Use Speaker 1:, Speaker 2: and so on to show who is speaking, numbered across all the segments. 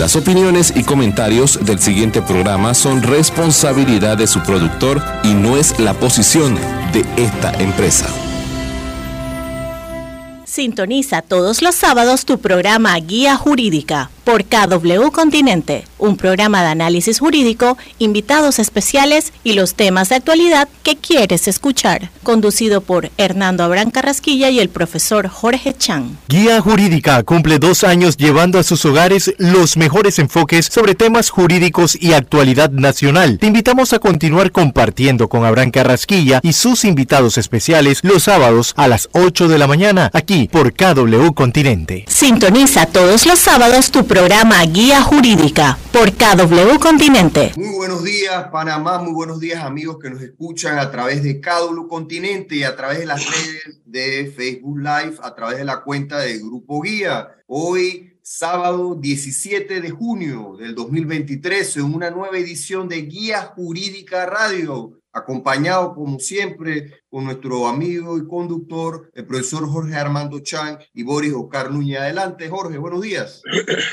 Speaker 1: Las opiniones y comentarios del siguiente programa son responsabilidad de su productor y no es la posición de esta empresa.
Speaker 2: Sintoniza todos los sábados tu programa Guía Jurídica por KW Continente, un programa de análisis jurídico, invitados especiales y los temas de actualidad que quieres escuchar, conducido por Hernando Abrán Carrasquilla y el profesor Jorge Chan.
Speaker 3: Guía Jurídica cumple dos años llevando a sus hogares los mejores enfoques sobre temas jurídicos y actualidad nacional. Te invitamos a continuar compartiendo con Abraham Carrasquilla y sus invitados especiales los sábados a las 8 de la mañana, aquí por KW Continente.
Speaker 2: Sintoniza todos los sábados tu programa Guía Jurídica por KW Continente.
Speaker 4: Muy buenos días, Panamá. Muy buenos días, amigos que nos escuchan a través de KW Continente y a través de las redes de Facebook Live, a través de la cuenta del Grupo Guía. Hoy, sábado 17 de junio del 2023, en una nueva edición de Guía Jurídica Radio acompañado como siempre con nuestro amigo y conductor, el profesor Jorge Armando Chan y Boris Ocar Núñez. Adelante, Jorge, buenos días.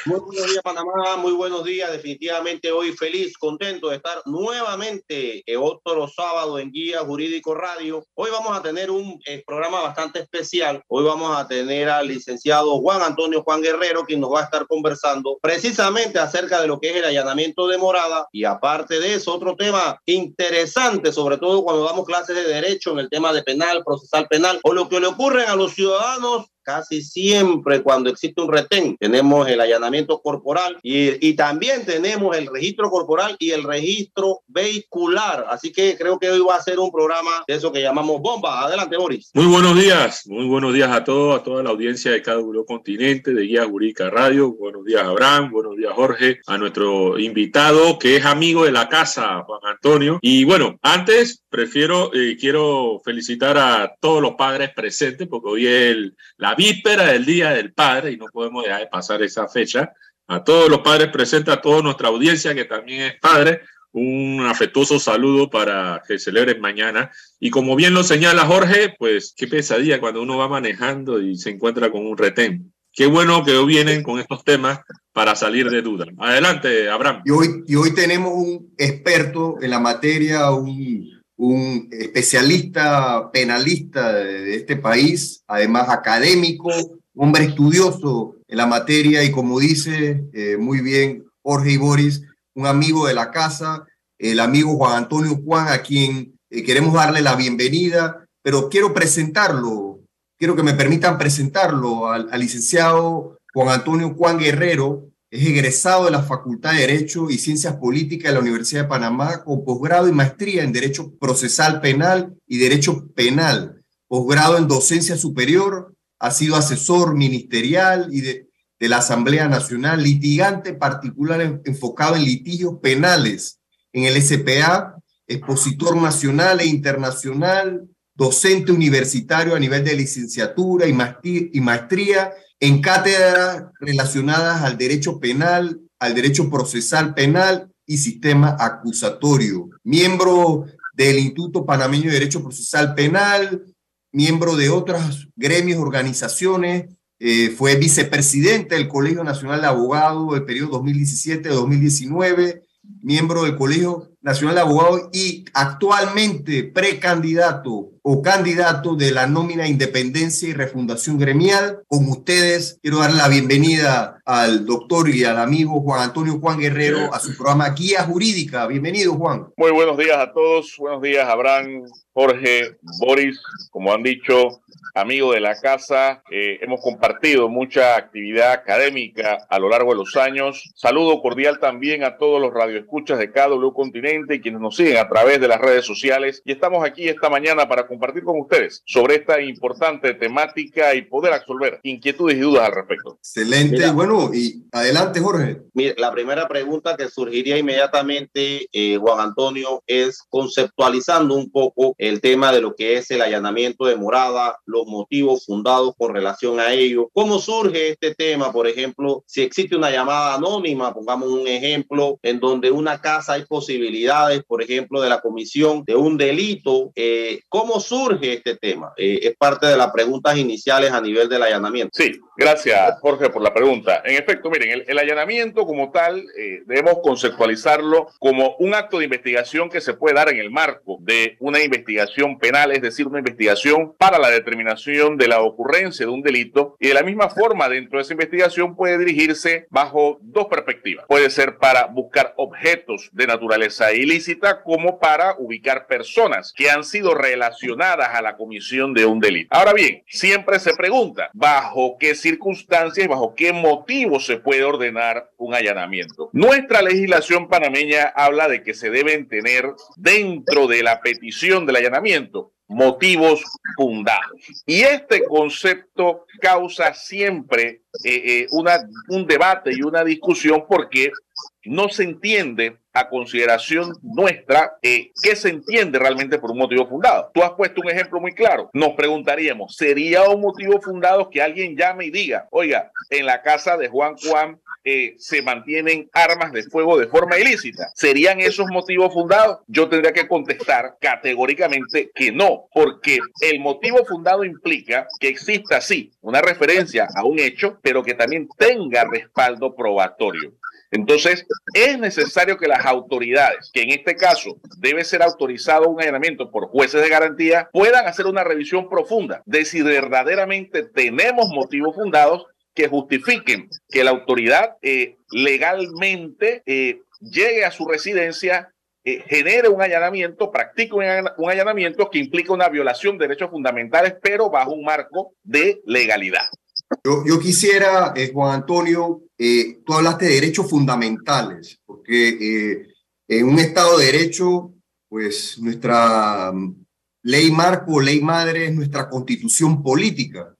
Speaker 5: Muy buenos días, Panamá, muy buenos días. Definitivamente hoy feliz, contento de estar nuevamente otro sábado en Guía Jurídico Radio. Hoy vamos a tener un eh, programa bastante especial. Hoy vamos a tener al licenciado Juan Antonio Juan Guerrero, quien nos va a estar conversando precisamente acerca de lo que es el allanamiento de morada y aparte de eso, otro tema interesante, sobre todo cuando damos clases de derecho en el tema de penal, procesal penal, o lo que le ocurre a los ciudadanos casi siempre cuando existe un retén tenemos el allanamiento corporal y, y, también tenemos el registro corporal y el registro vehicular. Así que creo que hoy va a ser un programa de eso que llamamos bomba. Adelante, Boris.
Speaker 6: Muy buenos días, muy buenos días a todos, a toda la audiencia de cada uno continente de Guía Jurídica Radio. Buenos días, Abraham. Buenos días, Jorge. A nuestro invitado que es amigo de la casa, Juan Antonio. Y bueno, antes prefiero, eh, quiero felicitar a todos los padres presentes porque hoy es el, la víspera del Día del Padre y no podemos dejar de pasar esa fecha. A todos los padres presentes, a toda nuestra audiencia que también es padre, un afectuoso saludo para que celebren mañana. Y como bien lo señala Jorge, pues qué pesadilla cuando uno va manejando y se encuentra con un retén. Qué bueno que hoy vienen con estos temas para salir de duda. Adelante, Abraham.
Speaker 4: Y hoy, y hoy tenemos un experto en la materia, un un especialista penalista de, este país, además académico, hombre estudioso en la materia y como dice eh, muy bien Jorge y Boris, un amigo de la casa, el amigo Juan Antonio Juan, a quien eh, queremos darle la bienvenida, pero quiero presentarlo, quiero que me permitan presentarlo al, al licenciado Juan Antonio Juan Guerrero, es egresado de la Facultad de Derecho y Ciencias Políticas de la Universidad de Panamá con posgrado y maestría en Derecho Procesal Penal y Derecho Penal. Posgrado en Docencia Superior, ha sido asesor ministerial y de, la Asamblea Nacional, litigante particular enfocado en litigios penales en el SPA, expositor nacional e internacional, docente universitario a nivel de licenciatura y maestría en cátedras relacionadas al derecho penal, al derecho procesal penal y sistema acusatorio. Miembro del Instituto Panameño de Derecho Procesal Penal, miembro de otros gremios, organizaciones, eh, fue vicepresidente del Colegio Nacional de Abogados del periodo 2017-2019, miembro del Colegio Nacional de Abogados y actualmente precandidato o candidato de la nómina Independencia y Refundación Gremial. Con ustedes quiero dar la bienvenida al doctor y al amigo Juan Antonio Juan Guerrero a su programa Guía Jurídica. Bienvenido, Juan.
Speaker 7: Muy buenos días a todos. Buenos días, Abraham, Jorge, Boris. Como han dicho, amigo de la casa. Eh, hemos compartido mucha actividad académica a lo largo de los años. Saludo cordial también a todos los radioescuchas de KW Continente y quienes nos siguen a través de las redes sociales. Y estamos aquí esta mañana para compartir con ustedes sobre esta importante temática y poder absolver inquietudes y dudas al respecto.
Speaker 4: Excelente. bueno, y adelante, Jorge.
Speaker 5: Mire, la primera pregunta que surgiría inmediatamente, eh, Juan Antonio, es conceptualizando un poco el tema de lo que es el allanamiento de morada, los motivos fundados con relación a ello. ¿Cómo surge este tema? Por ejemplo, si existe una llamada anónima, pongamos un ejemplo, en donde una casa hay posibilidad inviolabilidades, por ejemplo, de la comisión de un delito. Eh, ¿Cómo surge este tema? Eh, es parte de las preguntas iniciales a nivel del allanamiento.
Speaker 7: Sí, gracias Jorge por la pregunta. En efecto, miren, el, allanamiento como tal eh, debemos conceptualizarlo como un acto de investigación que se puede dar en el marco de una investigación penal, es decir, una investigación para la determinación de la ocurrencia de un delito y de la misma forma dentro de esa investigación puede dirigirse bajo dos perspectivas. Puede ser para buscar objetos de naturaleza ilícita como para ubicar personas que han sido relacionadas a la comisión de un delito. Ahora bien, siempre se pregunta bajo qué circunstancias y bajo qué motivos se puede ordenar un allanamiento. Nuestra legislación panameña habla de que se deben tener dentro de la petición del allanamiento motivos fundados. Y este concepto causa siempre eh, eh, una, un debate y una discusión porque no se entiende a consideración nuestra eh, qué se entiende realmente por un motivo fundado. Tú has puesto un ejemplo muy claro. Nos preguntaríamos, ¿sería un motivo fundado que alguien llame y diga, oiga, en la casa de Juan Juan eh, se mantienen armas de fuego de forma ilícita. ¿Serían esos motivos fundados? Yo tendría que contestar categóricamente que no, porque el motivo fundado implica que exista, sí, una referencia a un hecho, pero que también tenga respaldo probatorio. Entonces, es necesario que las autoridades, que en este caso debe ser autorizado un allanamiento por jueces de garantía, puedan hacer una revisión profunda de si verdaderamente tenemos motivos fundados que justifiquen que la autoridad eh, legalmente eh, llegue a su residencia, eh, genere un allanamiento, practique un allanamiento que implica una violación de derechos fundamentales, pero bajo un marco de legalidad.
Speaker 4: Yo, quisiera, Juan Antonio, tú hablaste de derechos fundamentales, porque en un Estado de Derecho, pues nuestra mm, ley marco, ley madre es nuestra constitución política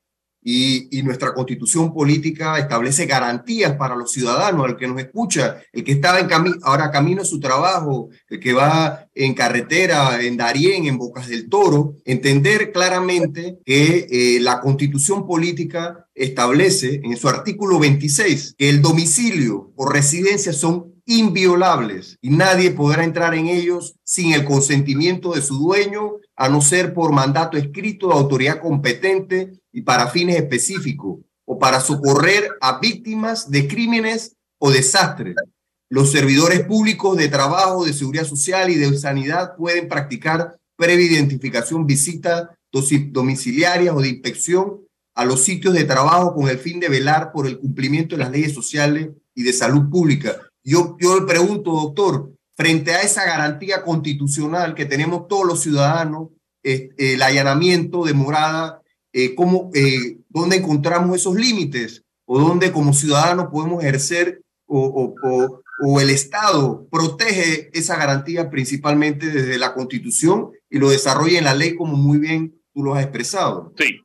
Speaker 4: y, nuestra constitución política establece garantías para los ciudadanos, el que nos escucha, el que estaba en ahora camino a su trabajo, el que va en carretera, en Darién, en Bocas del Toro, entender claramente que eh, la constitución política establece en su artículo 26 que el domicilio o residencia son inviolables y nadie podrá entrar en ellos sin el consentimiento de su dueño, a no ser por mandato escrito de autoridad competente y para fines específicos o para socorrer a víctimas de crímenes o desastres. Los servidores públicos de trabajo, de seguridad social y de sanidad pueden practicar previa identificación, visita domiciliarias o de inspección a los sitios de trabajo con el fin de velar por el cumplimiento de las leyes sociales y de salud pública. Yo, yo le pregunto, doctor, frente a esa garantía constitucional que tenemos todos los ciudadanos, eh, el allanamiento de morada eh, cómo, eh, dónde encontramos esos límites o dónde como ciudadanos podemos ejercer o, o, o, el Estado protege esa garantía principalmente desde la Constitución y lo desarrolla en la ley como muy bien tú lo has expresado.
Speaker 7: Sí,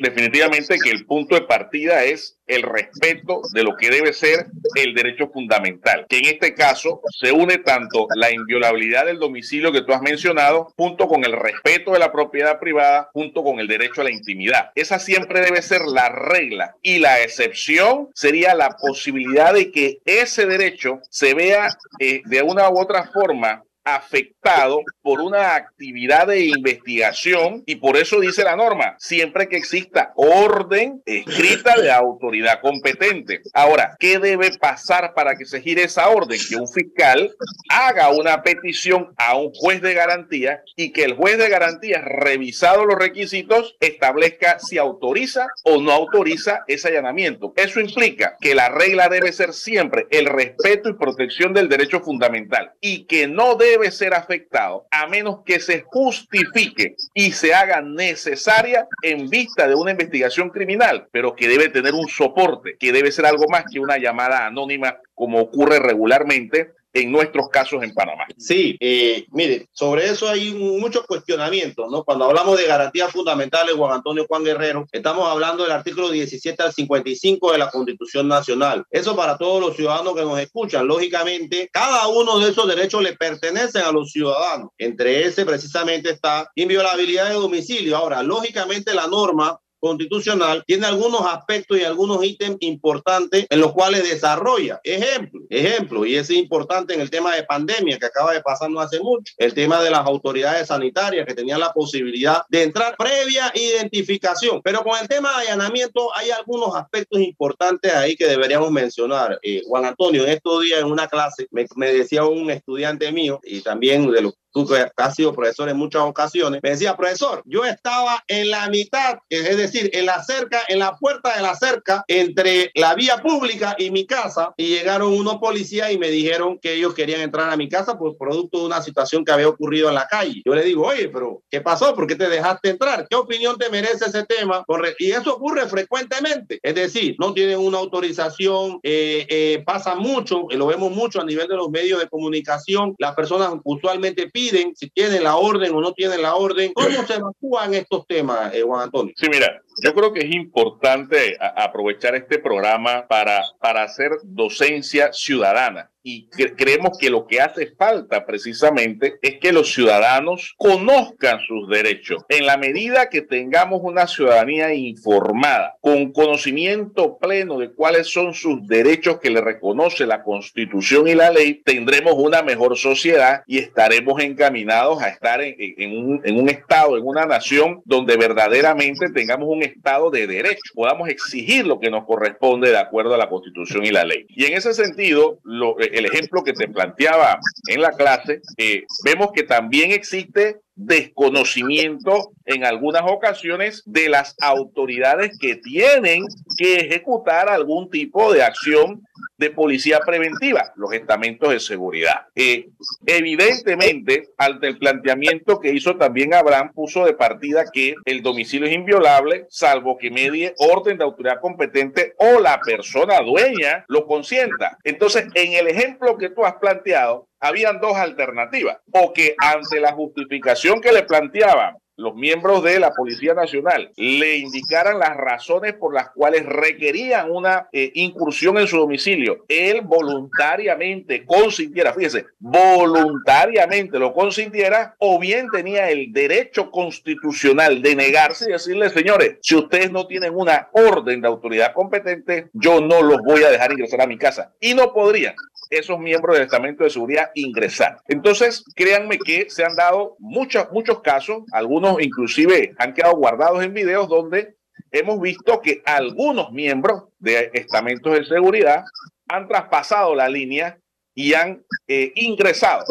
Speaker 7: definitivamente que el punto de partida es el respeto de lo que debe ser el derecho fundamental, que en este caso se une tanto la inviolabilidad del domicilio que tú has mencionado, junto con el respeto de la propiedad privada, junto con el derecho a la intimidad. Esa siempre debe ser la regla y la excepción sería la posibilidad de que ese derecho se vea eh, de una u otra forma afectado por una actividad de investigación y por eso dice la norma, siempre que exista orden escrita de autoridad competente. Ahora, ¿qué debe pasar para que se gire esa orden? Que un fiscal haga una petición a un juez de garantía y que el juez de garantía, revisado los requisitos, establezca si autoriza o no autoriza ese allanamiento. Eso implica que la regla debe ser siempre el respeto y protección del derecho fundamental y que no debe debe ser afectado a menos que se justifique y se haga necesaria en vista de una investigación criminal, pero que debe tener un soporte, que debe ser algo más que una llamada anónima como ocurre regularmente en nuestros casos en Panamá.
Speaker 5: Sí, eh, mire, sobre eso hay muchos cuestionamientos, ¿no? Cuando hablamos de garantías fundamentales, Juan Antonio Juan Guerrero, estamos hablando del artículo 17 al 55 de la Constitución Nacional. Eso para todos los ciudadanos que nos escuchan. Lógicamente, cada uno de esos derechos le pertenecen a los ciudadanos. Entre ese precisamente está inviolabilidad de domicilio. Ahora, lógicamente la norma constitucional tiene algunos aspectos y algunos ítems importantes en los cuales desarrolla. Ejemplo, ejemplo, y es importante en el tema de pandemia que acaba de pasar no hace mucho, el tema de las autoridades sanitarias que tenían la posibilidad de entrar previa identificación. Pero con el tema de allanamiento hay algunos aspectos importantes ahí que deberíamos mencionar. Eh, Juan Antonio, en estos días en una clase me, me decía un estudiante mío y también de los tú que has sido profesor en muchas ocasiones, me decía, profesor, yo estaba en la mitad, es decir, en la cerca, en la puerta de la cerca, entre la vía pública y mi casa, y llegaron unos policías y me dijeron que ellos querían entrar a mi casa por producto de una situación que había ocurrido en la calle. Yo le digo, oye, pero ¿qué pasó? ¿Por qué te dejaste entrar? ¿Qué opinión te merece ese tema? Y eso ocurre frecuentemente, es decir, no tienen una autorización, eh, eh, pasa mucho, lo vemos mucho a nivel de los medios de comunicación, las personas usualmente piden si tienen la orden o no tienen la orden. ¿Cómo se evacúan estos temas, eh, Juan Antonio?
Speaker 7: Sí, mira, yo creo que es importante aprovechar este programa para, para hacer docencia ciudadana y creemos que lo que hace falta precisamente es que los ciudadanos conozcan sus derechos. En la medida que tengamos una ciudadanía informada, con conocimiento pleno de cuáles son sus derechos que le reconoce la Constitución y la ley, tendremos una mejor sociedad y estaremos encaminados a estar en, un, en un Estado, en una nación donde verdaderamente tengamos un Estado de derecho, podamos exigir lo que nos corresponde de acuerdo a la Constitución y la ley. Y en ese sentido, lo, el ejemplo que te planteaba en la clase, eh, vemos que también existe desconocimiento en algunas ocasiones de las autoridades que tienen que ejecutar algún tipo de acción de policía preventiva, los estamentos de seguridad. Eh, evidentemente, ante el planteamiento que hizo también Abraham, puso de partida que el domicilio es inviolable, salvo que medie orden de autoridad competente o la persona dueña lo consienta. Entonces, en el ejemplo que tú has planteado, habían dos alternativas, o que ante la justificación que le planteaban los miembros de la Policía Nacional le indicaran las razones por las cuales requerían una eh, incursión en su domicilio, él voluntariamente consintiera, fíjese, voluntariamente lo consintiera, o bien tenía el derecho constitucional de negarse y decirle, señores, si ustedes no tienen una orden de autoridad competente, yo no los voy a dejar ingresar a mi casa. Y no podrían esos miembros del estamento de seguridad ingresar. Entonces, créanme que se han dado muchos, muchos casos, algunos inclusive han quedado guardados en videos donde hemos visto que algunos miembros de estamentos de seguridad han traspasado la línea y han eh, ingresado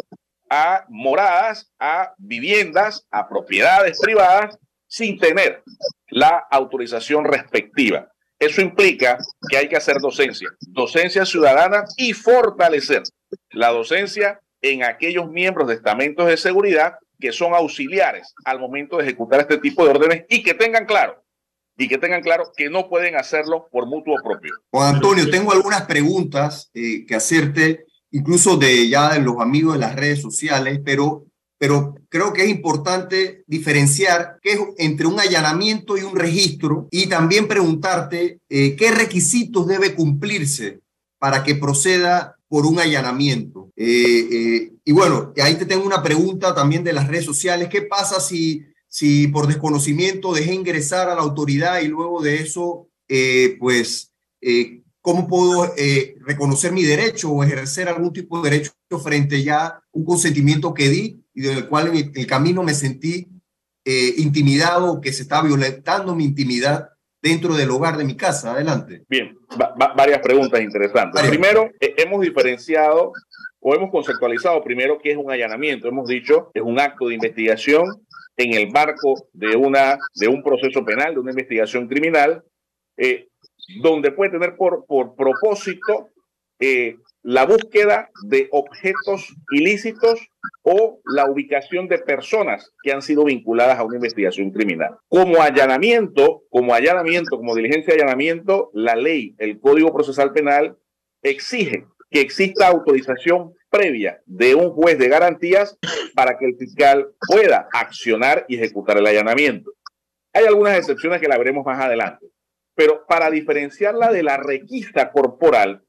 Speaker 7: a moradas, a viviendas, a propiedades privadas sin tener la autorización respectiva. Eso implica que hay que hacer docencia, docencia ciudadana y fortalecer la docencia en aquellos miembros de estamentos de seguridad que son auxiliares al momento de ejecutar este tipo de órdenes y que tengan claro y que tengan claro que no pueden hacerlo por mutuo propio.
Speaker 4: Juan Antonio, tengo algunas preguntas eh, que hacerte, incluso de ya de los amigos de las redes sociales, pero pero creo que es importante diferenciar qué es entre un allanamiento y un registro y también preguntarte eh, qué requisitos debe cumplirse para que proceda por un allanamiento. Eh, eh, y bueno, ahí te tengo una pregunta también de las redes sociales. ¿Qué pasa si, si por desconocimiento dejé ingresar a la autoridad y luego de eso, pues, ¿cómo puedo reconocer mi derecho o ejercer algún tipo de derecho frente ya a un consentimiento que di y del cual en el camino me sentí eh, intimidado, que se estaba violentando mi intimidad dentro del hogar de mi casa. Adelante.
Speaker 7: Bien, varias preguntas interesantes. Primero, eh, hemos diferenciado o hemos conceptualizado primero qué es un allanamiento. Hemos dicho es un acto de investigación en el marco de, una, de un proceso penal, de una investigación criminal, eh, donde puede tener por, por propósito eh, la búsqueda de objetos ilícitos o la ubicación de personas que han sido vinculadas a una investigación criminal. Como allanamiento, como allanamiento, como diligencia de allanamiento, la ley, el Código Procesal Penal exige que exista autorización previa de un juez de garantías para que el fiscal pueda accionar y ejecutar el allanamiento. Hay algunas excepciones que la veremos más adelante, pero para diferenciarla de la requista corporal,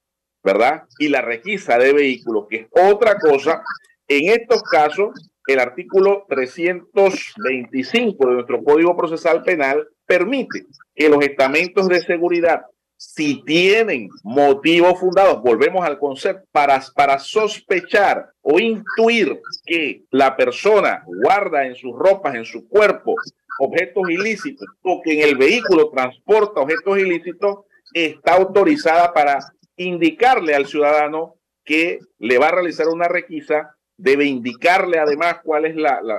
Speaker 7: ¿verdad? Y la requisa de vehículos, que es otra cosa. En estos casos, el artículo 325 de nuestro Código Procesal Penal permite que los estamentos de seguridad, si tienen motivos fundados, volvemos al concepto, para, para sospechar o intuir que la persona guarda en sus ropas, en su cuerpo, objetos ilícitos o que en el vehículo transporta objetos ilícitos, está autorizada para indicarle al ciudadano que le va a realizar una requisa debe indicarle además cuál es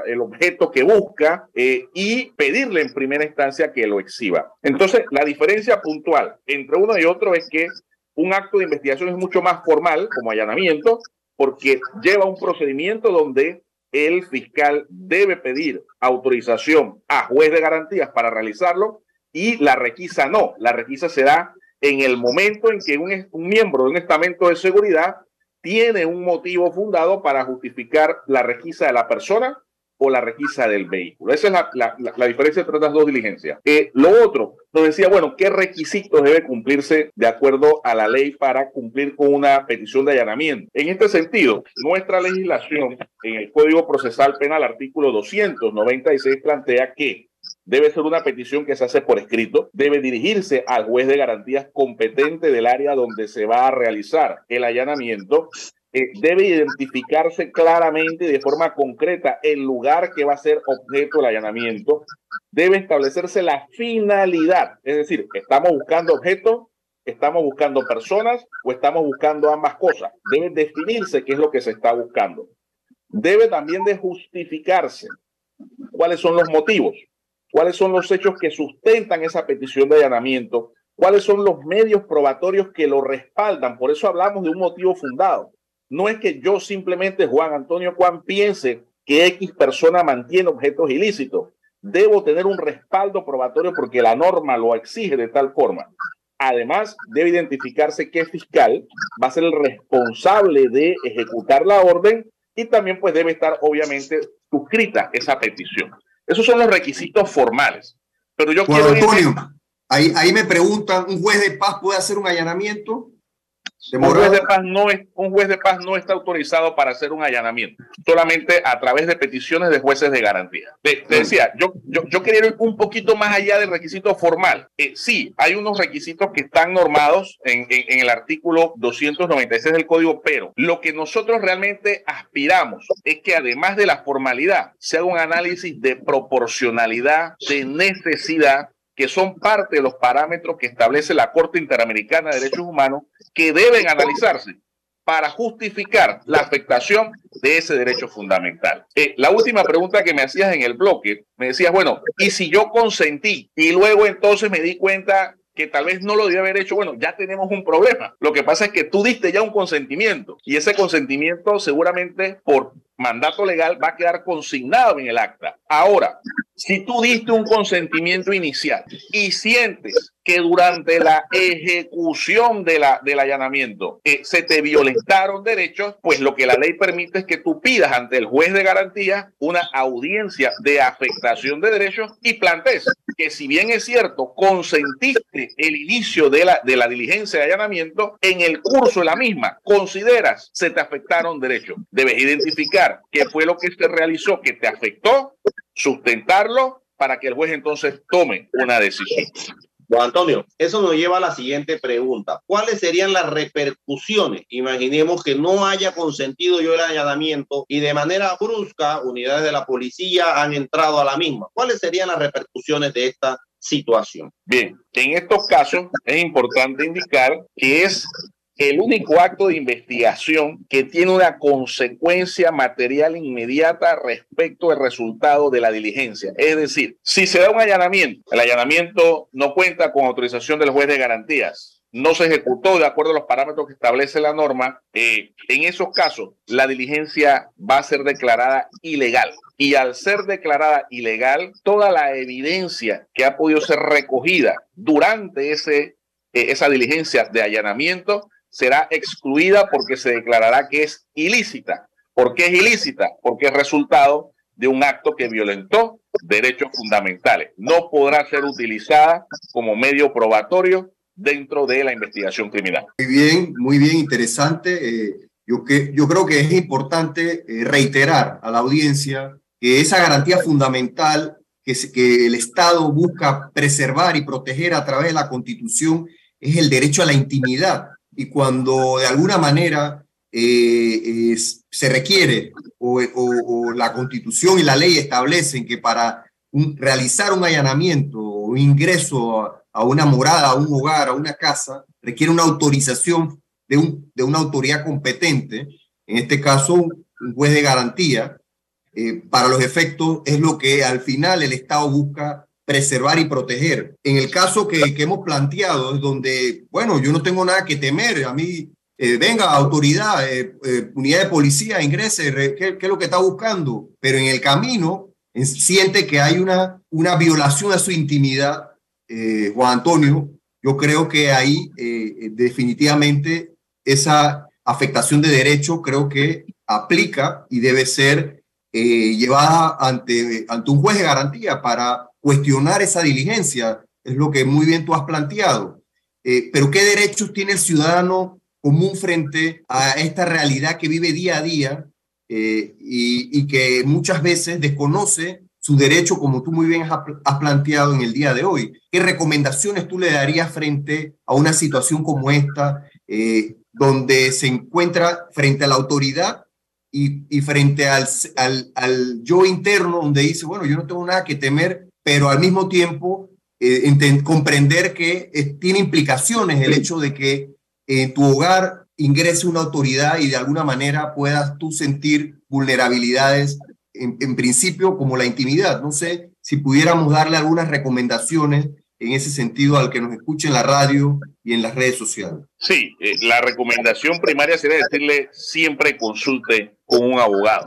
Speaker 7: el objeto que busca eh, y pedirle en primera instancia que lo exhiba. Entonces, la diferencia puntual entre uno y otro es que un acto de investigación es mucho más formal, como allanamiento, porque lleva un procedimiento donde el fiscal debe pedir autorización a juez de garantías para realizarlo y la requisa no. La requisa se da en el momento en que un, miembro de un estamento de seguridad tiene un motivo fundado para justificar la requisa de la persona o la requisa del vehículo. Esa es la, la, diferencia entre las dos diligencias. Eh, lo otro, nos decía, bueno, ¿qué requisitos debe cumplirse de acuerdo a la ley para cumplir con una petición de allanamiento? En este sentido, nuestra legislación en el Código Procesal Penal, artículo 296, plantea que debe ser una petición que se hace por escrito, debe dirigirse al juez de garantías competente del área donde se va a realizar el allanamiento, eh, debe identificarse claramente de forma concreta el lugar que va a ser objeto del allanamiento, debe establecerse la finalidad, es decir, estamos buscando objetos, estamos buscando personas o estamos buscando ambas cosas, debe definirse qué es lo que se está buscando. Debe también de justificarse cuáles son los motivos cuáles son los hechos que sustentan esa petición de allanamiento, cuáles son los medios probatorios que lo respaldan. Por eso hablamos de un motivo fundado. No es que yo simplemente, Juan Antonio Juan, piense que X persona mantiene objetos ilícitos. Debo tener un respaldo probatorio porque la norma lo exige de tal forma. Además, debe identificarse qué fiscal va a ser el responsable de ejecutar la orden y también pues debe estar obviamente suscrita esa petición. Esos son los requisitos formales. Pero yo quiero...
Speaker 4: Antonio, ahí, ahí me preguntan, ¿un juez de paz puede hacer un allanamiento?
Speaker 7: Un juez, de paz no es, un juez de paz no está autorizado para hacer un allanamiento, solamente a través de peticiones de jueces de garantía. Te, decía, yo, yo, yo, quería ir un poquito más allá del requisito formal. Eh, sí, hay unos requisitos que están normados en, en, el artículo 296 del código, pero lo que nosotros realmente aspiramos es que además de la formalidad, se haga un análisis de proporcionalidad, de necesidad que son parte de los parámetros que establece la Corte Interamericana de Derechos Humanos que deben analizarse para justificar la afectación de ese derecho fundamental. Eh, la última pregunta que me hacías en el bloque, me decías, bueno, ¿y si yo consentí y luego entonces me di cuenta que tal vez no lo debía haber hecho, bueno, ya tenemos un problema. Lo que pasa es que tú diste ya un consentimiento y ese consentimiento seguramente por mandato legal va a quedar consignado en el acta. Ahora, si tú diste un consentimiento inicial y sientes que durante la ejecución de la, del allanamiento eh, se te violentaron derechos, pues lo que la ley permite es que tú pidas ante el juez de garantía una audiencia de afectación de derechos y plantees que si bien es cierto, consentiste el inicio de la, de la diligencia de allanamiento, en el curso de la misma consideras se te afectaron derechos. Debes identificar qué fue lo que se realizó que te afectó, sustentarlo para que el juez entonces tome una decisión.
Speaker 5: Juan Antonio, eso nos lleva a la siguiente pregunta. ¿Cuáles serían las repercusiones? Imaginemos que no haya consentido yo el allanamiento y de manera brusca unidades de la policía han entrado a la misma. ¿Cuáles serían las repercusiones de esta situación?
Speaker 7: Bien, en estos casos es importante indicar que es el único acto de investigación que tiene una consecuencia material inmediata respecto al resultado de la diligencia. Es decir, si se da un allanamiento, el allanamiento no cuenta con autorización del juez de garantías, no se ejecutó de acuerdo a los parámetros que establece la norma, eh, en esos casos la diligencia va a ser declarada ilegal. Y al ser declarada ilegal, toda la evidencia que ha podido ser recogida durante ese, eh, esa diligencia de allanamiento será excluida porque se declarará que es ilícita. ¿Por qué es ilícita? Porque es resultado de un acto que violentó derechos fundamentales. No podrá ser utilizada como medio probatorio dentro de la investigación criminal.
Speaker 4: Muy bien, muy bien, interesante. Eh, yo, que, yo creo que es importante eh, reiterar a la audiencia que esa garantía fundamental que, que el Estado busca preservar y proteger a través de la Constitución es el derecho a la intimidad. Y cuando de alguna manera eh, se requiere o, la Constitución y la ley establecen que para realizar un allanamiento o ingreso a, una morada, a un hogar, a una casa, requiere una autorización de, un, de una autoridad competente, en este caso un juez de garantía, eh, para los efectos es lo que al final el Estado busca preservar y proteger. En el caso que, que hemos planteado, es donde, bueno, yo no tengo nada que temer, a mí, eh, venga, autoridad, eh, unidad de policía, ingrese, ¿qué, ¿qué, es lo que está buscando? Pero en el camino siente que hay una, una violación a su intimidad, Juan Antonio, yo creo que ahí definitivamente esa afectación de derecho creo que aplica y debe ser eh, llevada ante, ante un juez de garantía para cuestionar esa diligencia, es lo que muy bien tú has planteado. Eh, pero ¿qué derechos tiene el ciudadano común frente a esta realidad que vive día a día eh, y, y, que muchas veces desconoce su derecho, como tú muy bien has planteado en el día de hoy? ¿Qué recomendaciones tú le darías frente a una situación como esta, donde se encuentra frente a la autoridad y, frente al, al, al, yo interno, donde dice, bueno, yo no tengo nada que temer, pero al mismo tiempo eh, comprender que eh, tiene implicaciones el hecho de que en tu hogar ingrese una autoridad y de alguna manera puedas tú sentir vulnerabilidades, en, principio como la intimidad. No sé si pudiéramos darle algunas recomendaciones en ese sentido al que nos escuche en la radio y en las redes sociales.
Speaker 7: Sí, eh, la recomendación primaria sería decirle siempre consulte con un abogado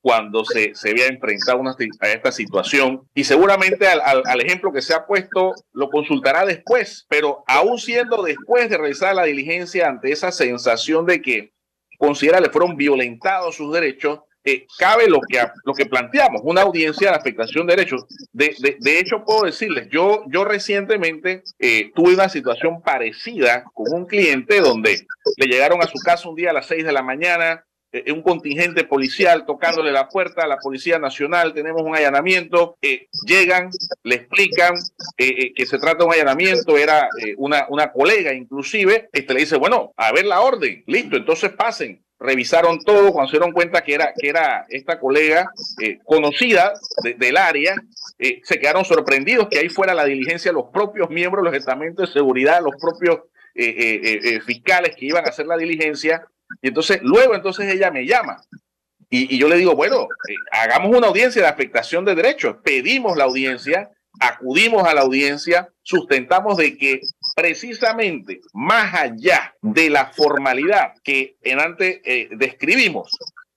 Speaker 7: cuando se, se vea enfrentado a esta situación y seguramente al, al, ejemplo que se ha puesto lo consultará después, pero aún siendo después de realizar la diligencia ante esa sensación de que considera le fueron violentados sus derechos, eh, cabe lo que, lo que planteamos, una audiencia de afectación de derechos. De, de, de hecho, puedo decirles, yo, yo recientemente eh, tuve una situación parecida con un cliente donde le llegaron a su casa un día a las 6 de la mañana, eh, un contingente policial tocándole la puerta a la Policía Nacional, tenemos un allanamiento, llegan, le explican que se trata de un allanamiento, era una, una colega inclusive, este le dice, bueno, a ver la orden, listo, entonces pasen revisaron todo, cuando se dieron cuenta que era, que era esta colega eh, conocida del área, eh, se quedaron sorprendidos que ahí fuera la diligencia de los propios miembros los estamentos de seguridad, los propios eh, fiscales que iban a hacer la diligencia. Y entonces, luego entonces ella me llama y, yo le digo, bueno, hagamos una audiencia de afectación de derechos, pedimos la audiencia, acudimos a la audiencia, sustentamos de que precisamente más allá de la formalidad que en antes eh, describimos,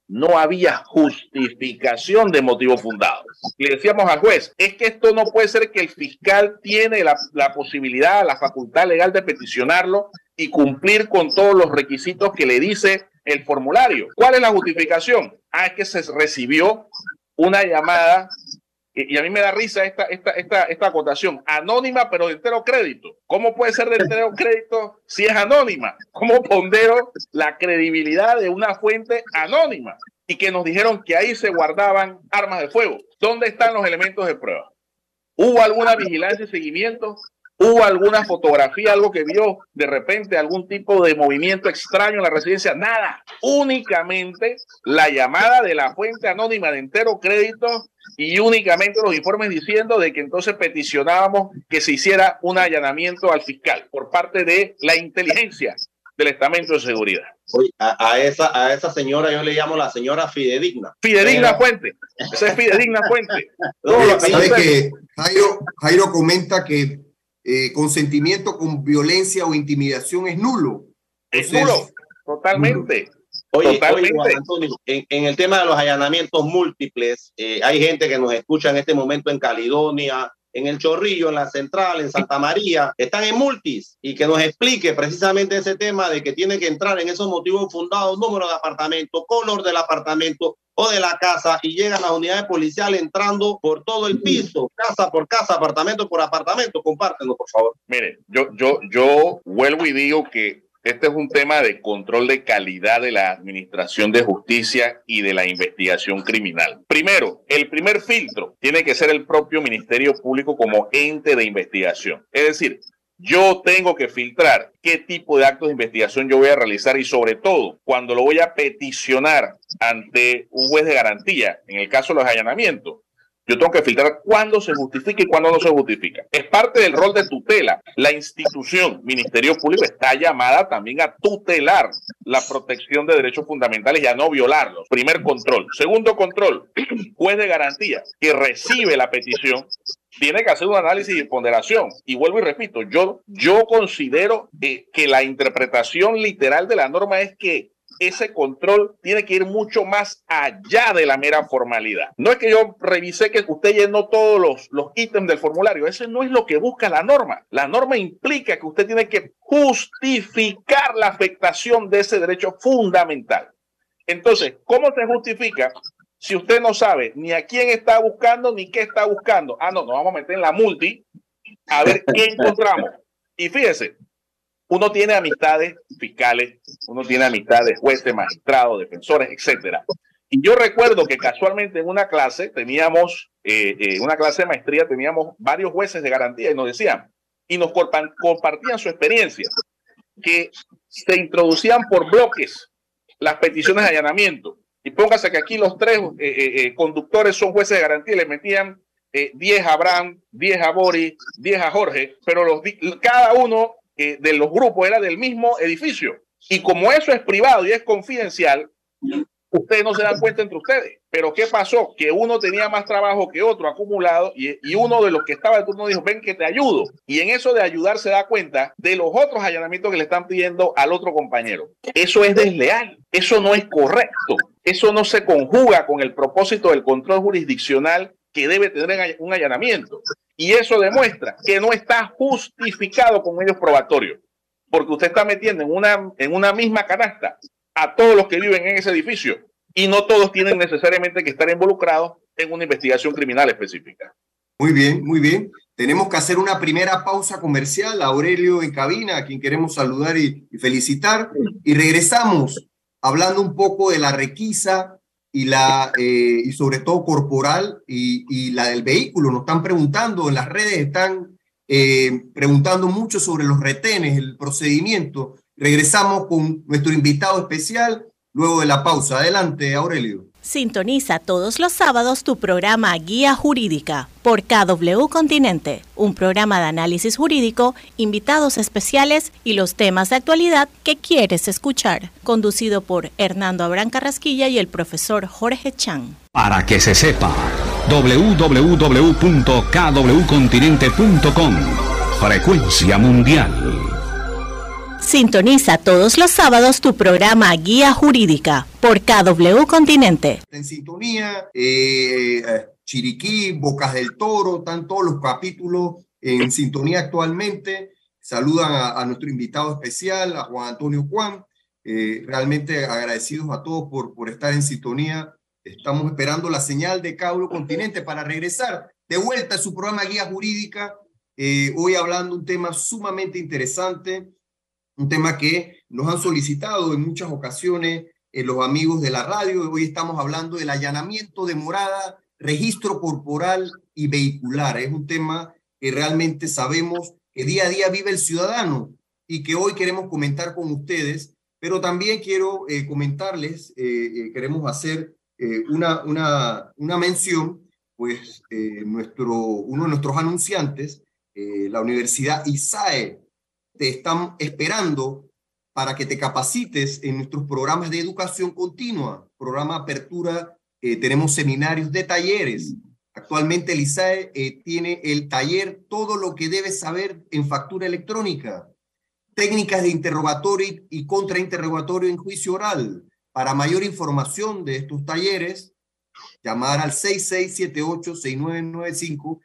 Speaker 7: no había justificación de motivo fundado. Le decíamos al juez, es que esto no puede ser que el fiscal tiene la, posibilidad, la facultad legal de peticionarlo y cumplir con todos los requisitos que le dice el formulario. ¿Cuál es la justificación? Ah, es que se recibió una llamada y, a mí me da risa esta, esta, esta, esta acotación, anónima pero de entero crédito. ¿Cómo puede ser de entero crédito si es anónima? ¿Cómo pondero la credibilidad de una fuente anónima? Y que nos dijeron que ahí se guardaban armas de fuego. ¿Dónde están los elementos de prueba? ¿Hubo alguna vigilancia y seguimiento? ¿Hubo alguna fotografía, algo que vio de repente algún tipo de movimiento extraño en la residencia? Nada. Únicamente la llamada de la fuente anónima de entero crédito y únicamente los informes diciendo de que entonces peticionábamos que se hiciera un allanamiento al fiscal por parte de la inteligencia del estamento de seguridad.
Speaker 5: Oye, a, esa, a esa señora yo le llamo la señora fidedigna.
Speaker 7: Fidedigna fuente. Esa es fidedigna fuente.
Speaker 4: ¿Sabe que Jairo, Jairo comenta que eh, consentimiento con violencia o intimidación es nulo.
Speaker 7: Es nulo, totalmente.
Speaker 5: Oye, Antonio, en, el tema de los allanamientos múltiples, eh, hay gente que nos escucha en este momento en Caledonia, en el Chorrillo, en la Central, en Santa María, están en multis y que nos explique precisamente ese tema de que tiene que entrar en esos motivos fundados, número de apartamento, color del apartamento o de la casa y llegan las unidades policiales entrando por todo el piso, casa por casa, apartamento por apartamento. Compártenlo, por favor.
Speaker 7: Mire, yo, yo, yo vuelvo y digo que Este es un tema de control de calidad de la administración de justicia y de la investigación criminal. Primero, el primer filtro tiene que ser el propio Ministerio Público como ente de investigación. Es decir, yo tengo que filtrar qué tipo de actos de investigación yo voy a realizar y sobre todo cuando lo voy a peticionar ante un juez de garantía, en el caso de los allanamientos, yo tengo que filtrar cuándo se justifica y cuándo no se justifica. Es parte del rol de tutela. La institución, Ministerio Público, está llamada también a tutelar la protección de derechos fundamentales y a no violarlos. Primer control. Segundo control, juez de garantía que recibe la petición tiene que hacer un análisis y ponderación. Y vuelvo y repito, yo, yo considero que la interpretación literal de la norma es que ese control tiene que ir mucho más allá de la mera formalidad. No es que yo revisé que usted llenó todos los, los ítems del formulario, ese no es lo que busca la norma. La norma implica que usted tiene que justificar la afectación de ese derecho fundamental. Entonces, ¿cómo se justifica? Si usted no sabe ni a quién está buscando ni qué está buscando. Ah, no, nos vamos a meter en la multi a ver qué encontramos. Y fíjese, uno tiene amistades fiscales, uno tiene amistades jueces, magistrados, defensores, etcétera. Y yo recuerdo que casualmente en una clase teníamos, eh, eh, una clase de maestría, teníamos varios jueces de garantía y nos decían, y nos compartían su experiencia, que se introducían por bloques las peticiones de allanamiento. Y póngase que aquí los tres eh, conductores son jueces de garantía y le metían 10 a Abraham, 10 a Boris, 10 a Jorge, pero los, cada uno de los grupos era del mismo edificio. Y como eso es privado y es confidencial, ustedes no se dan cuenta entre ustedes. Pero ¿qué pasó? Que uno tenía más trabajo que otro acumulado y, y, uno de los que estaba de turno dijo, ven que te ayudo. Y en eso de ayudar se da cuenta de los otros allanamientos que le están pidiendo al otro compañero. Eso es desleal, eso no es correcto, eso no se conjuga con el propósito del control jurisdiccional que debe tener un allanamiento. Y eso demuestra que no está justificado con medios probatorios, porque usted está metiendo en una, en una misma canasta a todos los que viven en ese edificio y no todos tienen necesariamente que estar involucrados en una investigación criminal específica.
Speaker 4: Muy bien, muy bien. Tenemos que hacer una primera pausa comercial. Aurelio en cabina, a quien queremos saludar y, y felicitar. Y regresamos hablando un poco de la requisa y, la, eh, y sobre todo corporal y, y, la del vehículo. Nos están preguntando, en las redes están eh, preguntando mucho sobre los retenes, el procedimiento. Regresamos con nuestro invitado especial luego de la pausa. Adelante, Aurelio.
Speaker 2: Sintoniza todos los sábados tu programa Guía Jurídica por KW Continente, un programa de análisis jurídico, invitados especiales y los temas de actualidad que quieres escuchar, conducido por Hernando Abrán Carrasquilla y el profesor Jorge Chang.
Speaker 8: Para que se sepa, www.kwcontinente.com, frecuencia mundial.
Speaker 2: Sintoniza todos los sábados tu programa Guía Jurídica por KW Continente.
Speaker 4: En sintonía, eh, eh, Chiriquí, Bocas del Toro, están todos los capítulos en sintonía actualmente. Saludan a, nuestro invitado especial, a Juan Antonio Juan. Eh, realmente agradecidos a todos por, por estar en sintonía. Estamos esperando la señal de KW Continente para regresar de vuelta a su programa Guía Jurídica. hoy hablando un tema sumamente interesante un tema que nos han solicitado en muchas ocasiones eh, los amigos de la radio. Hoy estamos hablando del allanamiento de morada, registro corporal y vehicular. Es un tema que realmente sabemos que día a día vive el ciudadano y que hoy queremos comentar con ustedes, pero también quiero eh, comentarles, eh, queremos hacer una, una, una mención, pues nuestro, uno de nuestros anunciantes, la Universidad ISAE, te están esperando para que te capacites en nuestros programas de educación continua, programa Apertura, eh, tenemos seminarios de talleres. Actualmente el ISAE eh, tiene el taller Todo lo que debes saber en factura electrónica, técnicas de interrogatorio y contrainterrogatorio en juicio oral. Para mayor información de estos talleres, llamar al 6678-6995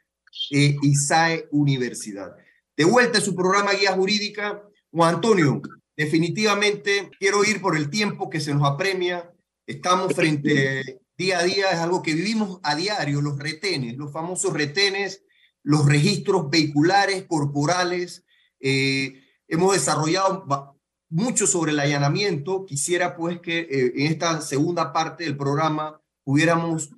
Speaker 4: eh, ISAE Universidad. De vuelta a su programa Guía Jurídica, Juan Antonio, definitivamente quiero ir por el tiempo que se nos apremia. Estamos frente día a día, es algo que vivimos a diario, los retenes, los famosos retenes, los registros vehiculares, corporales. Eh, hemos desarrollado mucho sobre el allanamiento. Quisiera pues que eh, en esta segunda parte del programa pudiéramos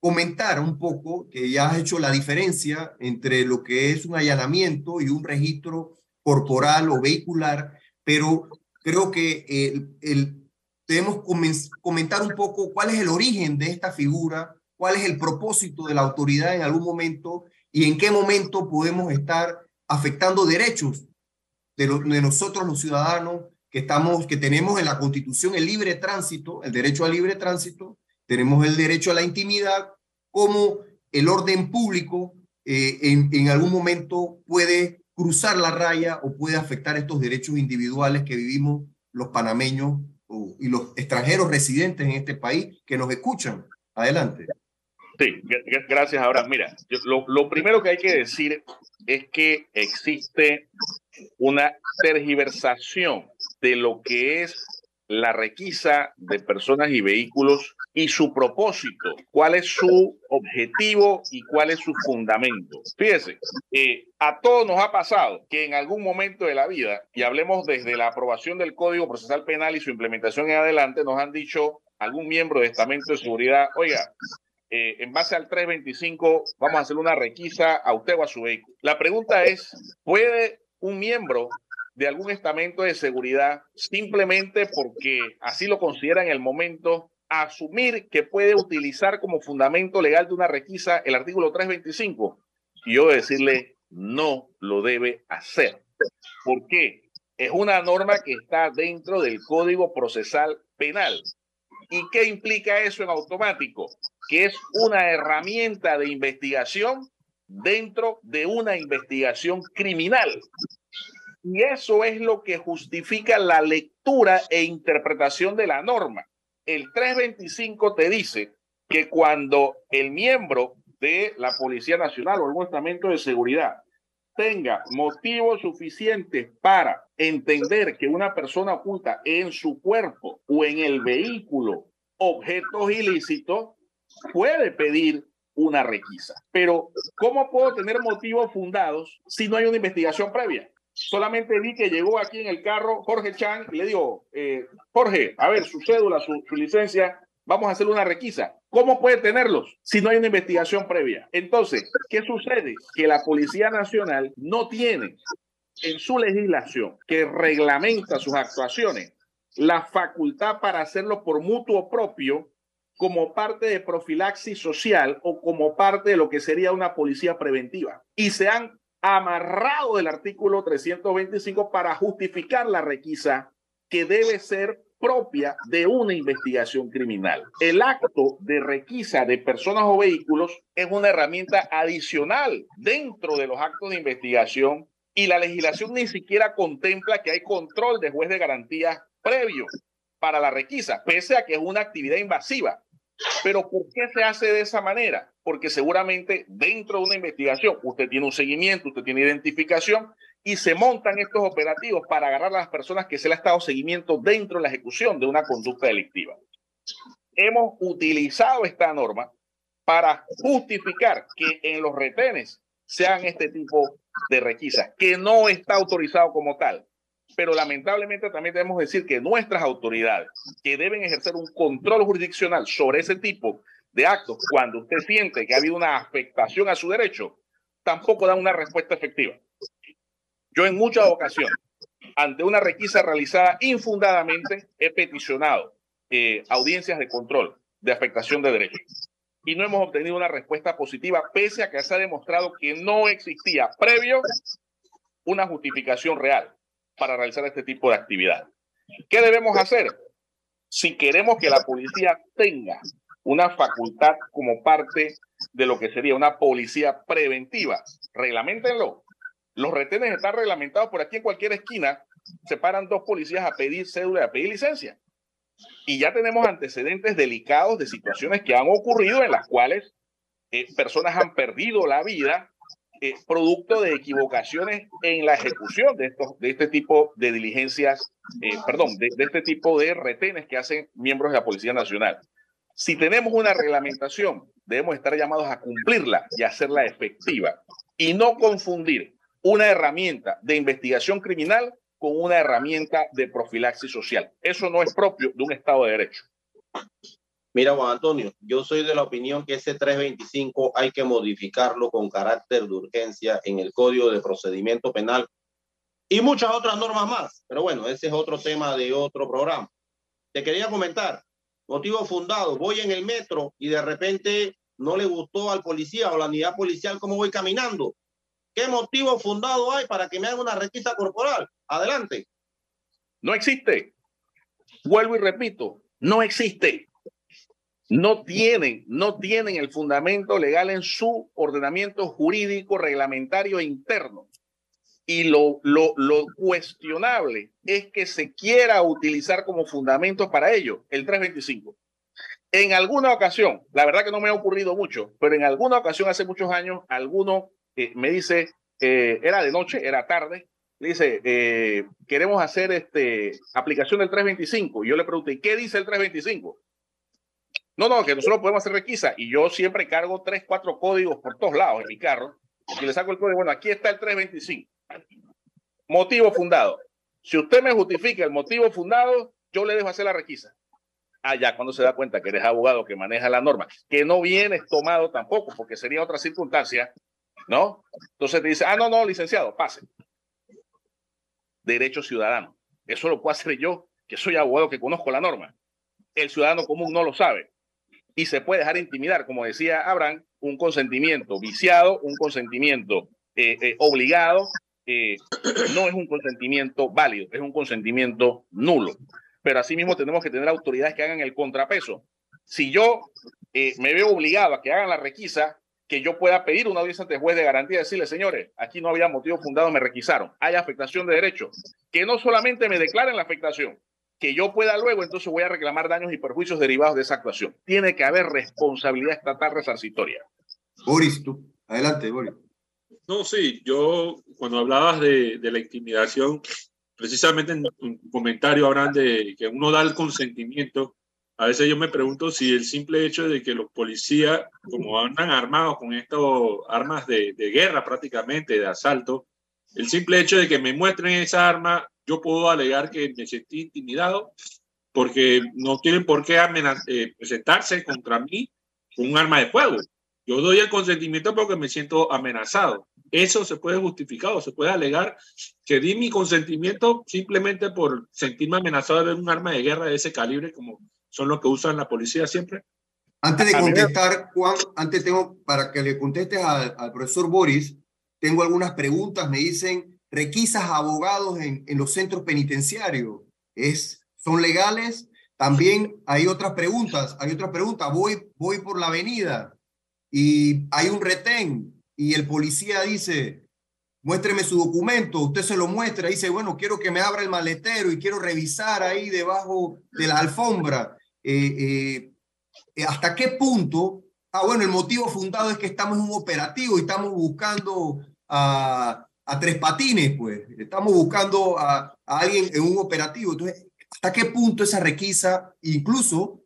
Speaker 4: comentar un poco, que ya has hecho la diferencia entre lo que es un allanamiento y un registro corporal o vehicular, pero creo que el, el, debemos comentar un poco cuál es el origen de esta figura, cuál es el propósito de la autoridad en algún momento y en qué momento podemos estar afectando derechos de, nosotros los ciudadanos que, estamos, que tenemos en la Constitución el libre tránsito, el derecho al libre tránsito, tenemos el derecho a la intimidad, como el orden público eh, en, en algún momento puede cruzar la raya o puede afectar estos derechos individuales que vivimos los panameños y los extranjeros residentes en este país que nos escuchan. Adelante.
Speaker 7: Sí, gracias. Ahora, mira, lo, lo primero que hay que decir es que existe una tergiversación de lo que es la requisa de personas y vehículos y su propósito, cuál es su objetivo y cuál es su fundamento. Fíjese, eh, a todos nos ha pasado que en algún momento de la vida, y hablemos desde la aprobación del Código Procesal Penal y su implementación en adelante, nos han dicho algún miembro de estamento de seguridad, oiga, eh, en base al 325 vamos a hacer una requisa a usted o a su vehículo. La pregunta es, ¿puede un miembro de algún estamento de seguridad simplemente porque así lo considera en el momento, asumir que puede utilizar como fundamento legal de una requisa el artículo 325. Y yo decirle, no lo debe hacer. ¿Por qué? Es una norma que está dentro del Código Procesal Penal. ¿Y qué implica eso en automático? Que es una herramienta de investigación dentro de una investigación criminal. Y eso es lo que justifica la lectura e interpretación de la norma. El 325 te dice que cuando el miembro de la Policía Nacional o el estamento de seguridad tenga motivos suficientes para entender que una persona oculta en su cuerpo o en el vehículo objetos ilícitos, puede pedir una requisa. Pero, ¿cómo puedo tener motivos fundados si no hay una investigación previa? Solamente vi que llegó aquí en el carro Jorge Chan y le digo, eh, Jorge, a ver, su cédula, su, licencia, vamos a hacer una requisa. ¿Cómo puede tenerlos si no hay una investigación previa? Entonces, ¿qué sucede? Que la Policía Nacional no tiene en su legislación que reglamenta sus actuaciones la facultad para hacerlo por mutuo propio como parte de profilaxis social o como parte de lo que sería una policía preventiva. Y se han amarrado del artículo 325 para justificar la requisa que debe ser propia de una investigación criminal. El acto de requisa de personas o vehículos es una herramienta adicional dentro de los actos de investigación y la legislación ni siquiera contempla que hay control de juez de garantía previo para la requisa, pese a que es una actividad invasiva. Pero ¿por qué se hace de esa manera? Porque seguramente dentro de una investigación usted tiene un seguimiento, usted tiene identificación y se montan estos operativos para agarrar a las personas que se le ha estado seguimiento dentro de la ejecución de una conducta delictiva. Hemos utilizado esta norma para justificar que en los retenes sean este tipo de requisas, que no está autorizado como tal pero lamentablemente también debemos decir que nuestras autoridades, que deben ejercer un control jurisdiccional sobre ese tipo de actos, cuando usted siente que ha habido una afectación a su derecho, tampoco dan una respuesta efectiva. Yo en muchas ocasiones, ante una requisa realizada infundadamente, he peticionado eh, audiencias de control de afectación de derechos y no hemos obtenido una respuesta positiva, pese a que se ha demostrado que no existía previo una justificación real para realizar este tipo de actividad. ¿Qué debemos hacer? Si queremos que la policía tenga una facultad como parte de lo que sería una policía preventiva, reglamentenlo. Los retenes están reglamentados por aquí en cualquier esquina. Se paran dos policías a pedir cédula a pedir licencia. Y ya tenemos antecedentes delicados de situaciones que han ocurrido en las cuales eh, personas han perdido la vida eh, producto de equivocaciones en la ejecución de, estos, de este tipo de diligencias, eh, perdón, de, de, este tipo de retenes que hacen miembros de la Policía Nacional. Si tenemos una reglamentación, debemos estar llamados a cumplirla y hacerla efectiva y no confundir una herramienta de investigación criminal con una herramienta de profilaxis social. Eso no es propio de un Estado de Derecho.
Speaker 5: Mira, Juan Antonio, yo soy de la opinión que ese 325 hay que modificarlo con carácter de urgencia en el Código de Procedimiento Penal y muchas otras normas más. Pero bueno, ese es otro tema de otro programa. Te quería comentar, motivo fundado, voy en el metro y de repente no le gustó al policía o la unidad policial cómo voy caminando. ¿Qué motivo fundado hay para que me haga una requisa corporal? Adelante.
Speaker 7: No existe. Vuelvo y repito, no existe no tienen, no tienen el fundamento legal en su ordenamiento jurídico, reglamentario interno. Y lo, lo, lo cuestionable es que se quiera utilizar como fundamento para ello el 325. En alguna ocasión, la verdad que no me ha ocurrido mucho, pero en alguna ocasión hace muchos años, alguno eh, me dice, eh, era de noche, era tarde, dice, eh, queremos hacer este, aplicación del 325. Y yo le pregunté, ¿qué dice el 325? No, no, que nosotros podemos hacer requisa y yo siempre cargo tres, cuatro códigos por todos lados en mi carro y le saco el código. Bueno, aquí está el 325. Motivo fundado. Si usted me justifica el motivo fundado, yo le dejo hacer la requisa. Ah, ya, cuando se da cuenta que eres abogado que maneja la norma, que no vienes tomado tampoco, porque sería otra circunstancia, ¿no? Entonces te dice, ah, no, no, licenciado, pase. Derecho ciudadano. Eso lo puedo hacer yo, que soy abogado, que conozco la norma. El ciudadano común no lo sabe y se puede dejar intimidar, como decía Abraham, un consentimiento viciado, un consentimiento eh, eh, obligado, eh, no es un consentimiento válido, es un consentimiento nulo. Pero asimismo tenemos que tener autoridades que hagan el contrapeso. Si yo me veo obligado a que hagan la requisa, que yo pueda pedir una audiencia ante juez de garantía y decirle, señores, aquí no había motivo fundado, me requisaron, hay afectación de derechos, que no solamente me declaren la afectación, que yo pueda luego, entonces voy a reclamar daños y perjuicios derivados de esa actuación. Tiene que haber responsabilidad estatal resarcitoria.
Speaker 4: Boris, tú. Adelante, Boris.
Speaker 6: No, sí, yo cuando hablabas de, de la intimidación, precisamente en un comentario hablan de que uno da el consentimiento. A veces yo me pregunto si el simple hecho de que los policías, como andan armados con estas armas de, de guerra prácticamente, de asalto, el simple hecho de que me muestren esa arma yo puedo alegar que me sentí intimidado porque no tienen por qué eh, presentarse contra mí con un arma de fuego. Yo doy el consentimiento porque me siento amenazado. Eso se puede justificar o se puede alegar que di mi consentimiento simplemente por sentirme amenazado de un arma de guerra de ese calibre, como son los que usan la policía siempre.
Speaker 4: Antes de contestar, Juan, antes tengo, para que le contestes al, al profesor Boris, tengo algunas preguntas. Me dicen, requisas abogados en, los centros penitenciarios. Es, ¿Son legales? También hay otras preguntas, hay otra pregunta. Voy, voy por la avenida y hay un retén y el policía dice, muéstreme su documento, usted se lo muestra, dice, bueno, quiero que me abra el maletero y quiero revisar ahí debajo de la alfombra. Eh, eh, ¿Hasta qué punto? Ah, bueno, el motivo fundado es que estamos en un operativo y estamos buscando a a tres patines, pues. Estamos buscando a, alguien en un operativo. Entonces, ¿hasta qué punto esa requisa, incluso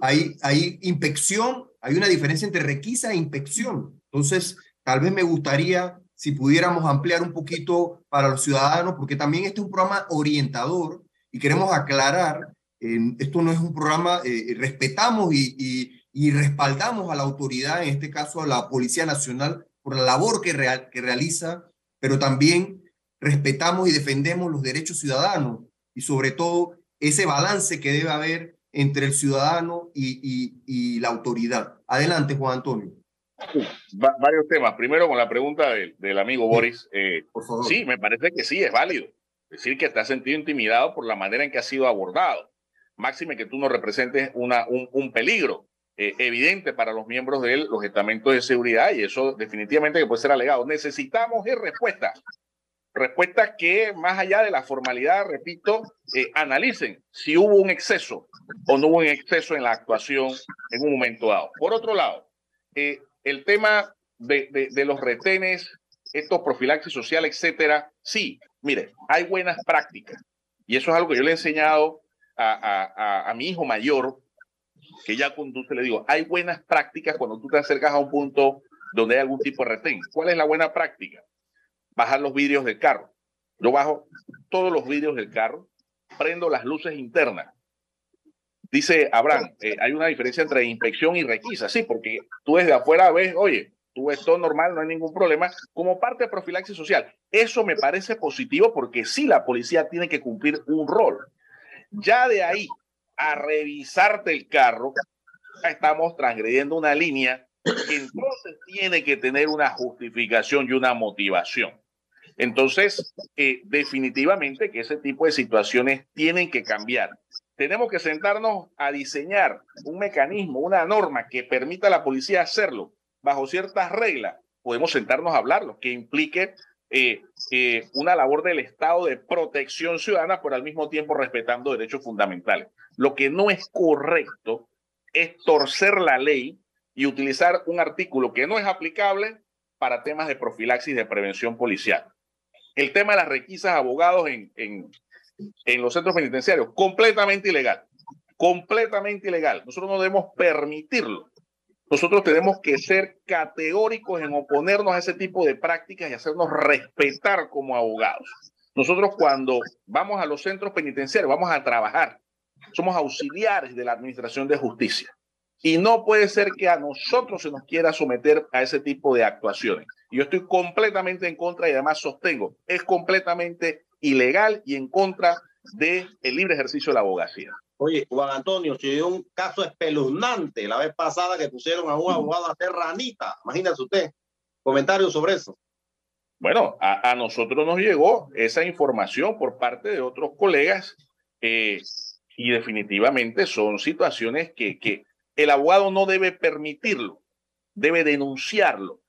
Speaker 4: hay, hay inspección, hay una diferencia entre requisa e inspección? Entonces, tal vez me gustaría si pudiéramos ampliar un poquito para los ciudadanos, porque también este es un programa orientador y queremos aclarar, esto no es un programa, eh, respetamos y, y, y, respaldamos a la autoridad, en este caso a la Policía Nacional, por la labor que, real, que realiza pero también respetamos y defendemos los derechos ciudadanos y sobre todo ese balance que debe haber entre el ciudadano y, y, la autoridad. Adelante, Juan Antonio.
Speaker 7: varios temas. Primero con la pregunta del, del amigo Boris. Eh, por favor. Sí, me parece que sí, es válido. Decir que te has sentido intimidado por la manera en que ha sido abordado. Máxime que tú no representes una, un, un peligro. Eh, evidente para los miembros de los estamentos de seguridad y eso definitivamente que puede ser alegado. Necesitamos respuesta respuestas que más allá de la formalidad, repito, eh, analicen si hubo un exceso o no hubo un exceso en la actuación en un momento dado. Por otro lado, eh, el tema de, los retenes, estos profilaxis social, etcétera, sí, mire, hay buenas prácticas y eso es algo que yo le he enseñado a, a mi hijo mayor que ya conduce, le digo, hay buenas prácticas cuando tú te acercas a un punto donde hay algún tipo de retén. ¿Cuál es la buena práctica? Bajar los vidrios del carro. Yo bajo todos los vídeos del carro, prendo las luces internas. Dice Abraham, eh, hay una diferencia entre inspección y requisa, sí, porque tú desde afuera ves, oye, tú ves todo normal, no hay ningún problema, como parte de profilaxis social. Eso me parece positivo porque sí, la policía tiene que cumplir un rol. Ya de ahí a revisarte el carro, estamos transgrediendo una línea que entonces tiene que tener una justificación y una motivación. Entonces, eh, definitivamente que ese tipo de situaciones tienen que cambiar. Tenemos que sentarnos a diseñar un mecanismo, una norma que permita a la policía hacerlo bajo ciertas reglas. Podemos sentarnos a hablarlo, que implique eh, eh, una labor del Estado de protección ciudadana, pero al mismo tiempo respetando derechos fundamentales. Lo que no es correcto es torcer la ley y utilizar un artículo que no es aplicable para temas de profilaxis de prevención policial. El tema de las requisas abogados en, en, en los centros penitenciarios, completamente ilegal, completamente ilegal. Nosotros no debemos permitirlo. Nosotros tenemos que ser categóricos en oponernos a ese tipo de prácticas y hacernos respetar como abogados. Nosotros cuando vamos a los centros penitenciarios, vamos a trabajar, somos auxiliares de la Administración de Justicia. Y no puede ser que a nosotros se nos quiera someter a ese tipo de actuaciones. Yo estoy completamente en contra y además sostengo, es completamente ilegal y en contra del libre ejercicio de la abogacía.
Speaker 5: Oye, Juan Antonio, se dio un caso espeluznante la vez pasada que pusieron a un abogado a hacer ranita. Imagínese usted. Comentarios sobre eso.
Speaker 7: Bueno, a, nosotros nos llegó esa información por parte de otros colegas eh, y definitivamente son situaciones que, que el abogado no debe permitirlo, debe denunciarlo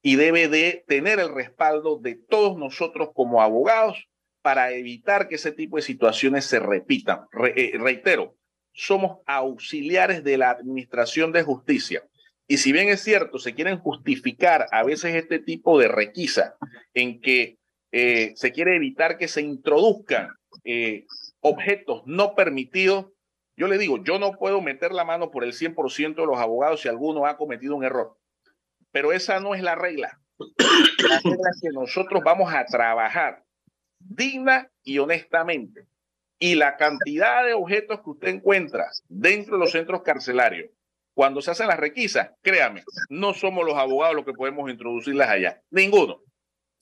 Speaker 7: y debe de tener el respaldo de todos nosotros como abogados para evitar que ese tipo de situaciones se repitan. Eh, reitero, somos auxiliares de la Administración de Justicia. Y si bien es cierto, se quieren justificar a veces este tipo de requisa en que eh, se quiere evitar que se introduzcan eh, objetos no permitidos, yo le digo, yo no puedo meter la mano por el 100% de los abogados si alguno ha cometido un error. Pero esa no es la regla. La regla es que nosotros vamos a trabajar digna y honestamente. Y la cantidad de objetos que usted encuentra dentro de los centros carcelarios, cuando se hacen las requisas, créame, no somos los abogados los que podemos introducirlas allá. Ninguno.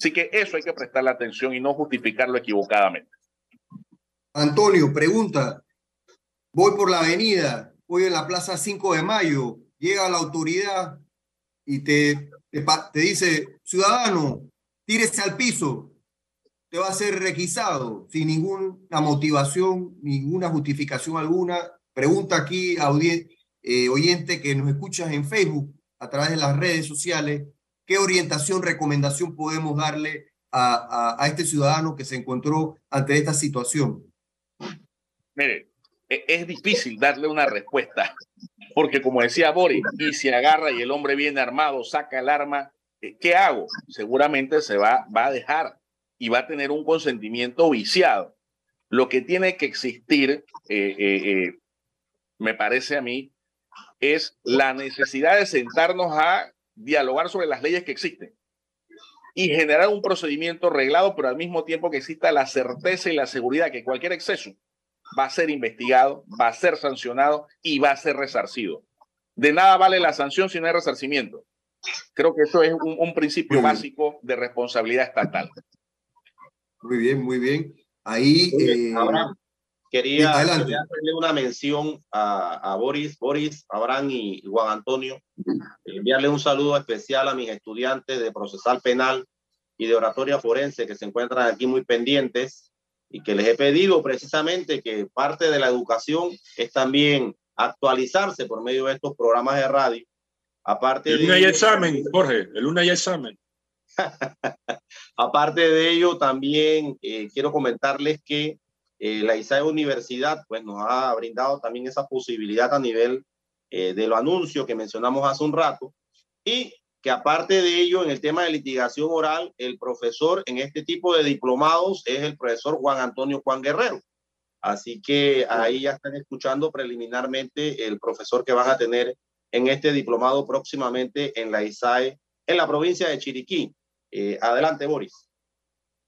Speaker 7: Así que eso hay que prestarle atención y no justificarlo equivocadamente.
Speaker 4: Antonio, pregunta, voy por la avenida, voy en la Plaza 5 de Mayo, llega la autoridad y te, te, dice, ciudadano, tírese al piso, te va a ser requisado sin ninguna motivación, ninguna justificación alguna. Pregunta aquí a eh, oyente que nos escuchas en Facebook a través de las redes sociales, ¿qué orientación, recomendación podemos darle a, a este ciudadano que se encontró ante esta situación?
Speaker 7: Mire, e, es difícil darle una respuesta, porque como decía Boris, y si agarra y el hombre viene armado, saca el arma, eh, ¿qué hago? Seguramente se va, va a dejar y va a tener un consentimiento viciado. Lo que tiene que existir, eh, eh, me parece a mí, es la necesidad de sentarnos a dialogar sobre las leyes que existen y generar un procedimiento reglado, pero al mismo tiempo que exista la certeza y la seguridad que cualquier exceso va a ser investigado, va a ser sancionado y va a ser resarcido. De nada vale la sanción si no hay resarcimiento. Creo que eso es un, principio básico de responsabilidad estatal.
Speaker 4: Muy bien, muy bien. Ahí.
Speaker 5: Eh, quería, hacerle una mención a, Boris, Boris, Abraham y Juan Antonio. Enviarle un saludo especial a mis estudiantes de procesal penal y de oratoria forense que se encuentran aquí muy pendientes y que les he pedido precisamente que parte de la educación es también actualizarse por medio de estos programas de radio. Aparte
Speaker 6: el lunes hay examen, Jorge, el lunes hay examen.
Speaker 5: Aparte de ello, también eh, quiero comentarles que eh, la ISAE Universidad pues, nos ha brindado también esa posibilidad a nivel eh, de lo anuncio que mencionamos hace un rato y que aparte de ello, en el tema de litigación oral, el profesor en este tipo de diplomados es el profesor Juan Antonio Juan Guerrero. Así que ahí ya están escuchando preliminarmente el profesor que van a tener en este diplomado próximamente en la ISAE, en la provincia de Chiriquí. Eh, adelante, Boris.